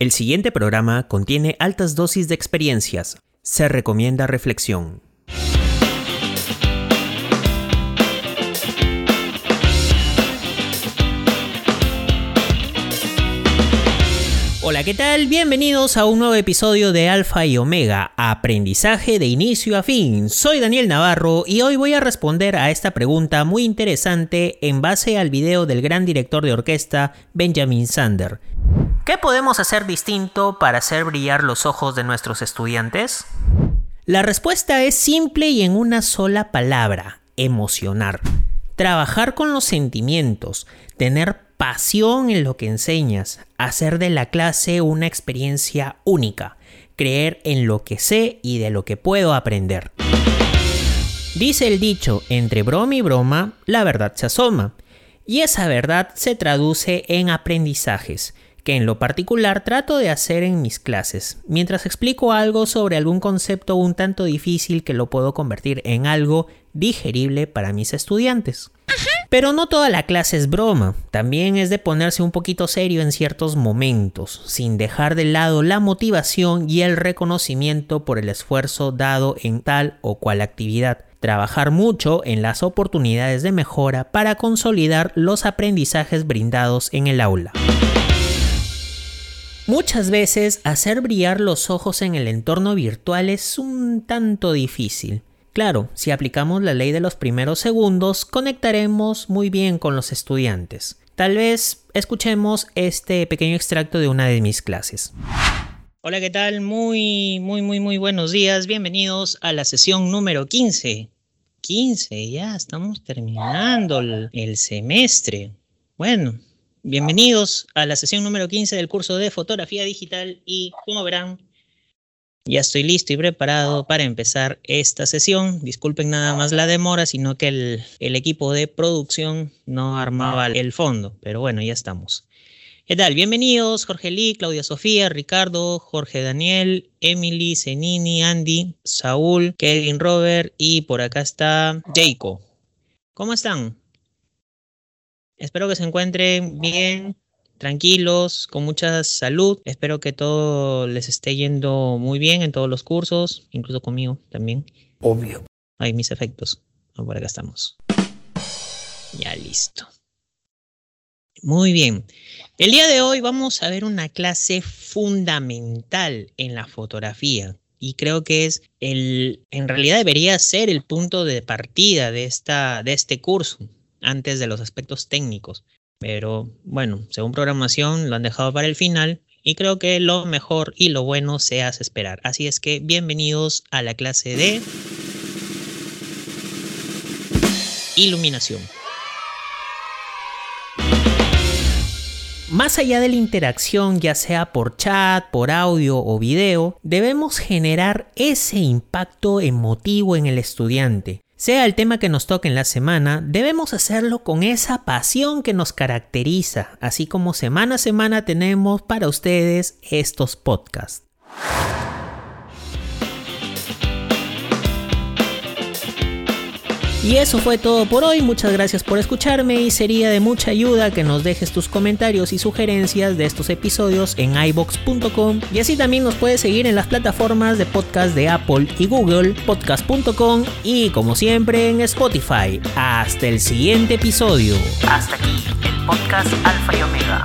El siguiente programa contiene altas dosis de experiencias. Se recomienda reflexión. Hola, ¿qué tal? Bienvenidos a un nuevo episodio de Alfa y Omega, aprendizaje de inicio a fin. Soy Daniel Navarro y hoy voy a responder a esta pregunta muy interesante en base al video del gran director de orquesta Benjamin Sander. ¿Qué podemos hacer distinto para hacer brillar los ojos de nuestros estudiantes? La respuesta es simple y en una sola palabra, emocionar. Trabajar con los sentimientos, tener pasión en lo que enseñas, hacer de la clase una experiencia única, creer en lo que sé y de lo que puedo aprender. Dice el dicho, entre broma y broma, la verdad se asoma. Y esa verdad se traduce en aprendizajes que en lo particular trato de hacer en mis clases, mientras explico algo sobre algún concepto un tanto difícil que lo puedo convertir en algo digerible para mis estudiantes. Pero no toda la clase es broma, también es de ponerse un poquito serio en ciertos momentos, sin dejar de lado la motivación y el reconocimiento por el esfuerzo dado en tal o cual actividad. Trabajar mucho en las oportunidades de mejora para consolidar los aprendizajes brindados en el aula. Muchas veces hacer brillar los ojos en el entorno virtual es un tanto difícil. Claro, si aplicamos la ley de los primeros segundos, conectaremos muy bien con los estudiantes. Tal vez escuchemos este pequeño extracto de una de mis clases. Hola, ¿qué tal? Muy, muy, muy, muy buenos días. Bienvenidos a la sesión número 15. 15, ya estamos terminando el, semestre. Bueno, Bienvenidos a la sesión número 15 del curso de fotografía digital y como verán, ya estoy listo y preparado para empezar esta sesión. Disculpen nada más la demora, sino que el, equipo de producción no armaba el fondo, pero bueno, ya estamos. ¿Qué tal? Bienvenidos Jorge Lee, Claudia Sofía, Ricardo, Jorge Daniel, Emily, Zenini, Andy, Saúl, Kevin Robert y por acá está Jaco. ¿Cómo están? Espero que se encuentren bien, tranquilos, con mucha salud. Espero que todo les esté yendo muy bien en todos los cursos, incluso conmigo también. Obvio. Hay mis efectos. por acá estamos. Ya listo. Muy bien. El día de hoy vamos a ver una clase fundamental en la fotografía y creo que es el en realidad debería ser el punto de partida de esta de este curso antes de los aspectos técnicos. Pero bueno, según programación lo han dejado para el final y creo que lo mejor y lo bueno se hace esperar. Así es que bienvenidos a la clase de iluminación. Más allá de la interacción, ya sea por chat, por audio o video, debemos generar ese impacto emotivo en el estudiante. Sea el tema que nos toque en la semana, debemos hacerlo con esa pasión que nos caracteriza, así como semana a semana tenemos para ustedes estos podcasts. Y eso fue todo por hoy, muchas gracias por escucharme y sería de mucha ayuda que nos dejes tus comentarios y sugerencias de estos episodios en ibox.com y así también nos puedes seguir en las plataformas de podcast de Apple y Google, podcast.com y como siempre en Spotify. Hasta el siguiente episodio. Hasta aquí el podcast Alfa y Omega.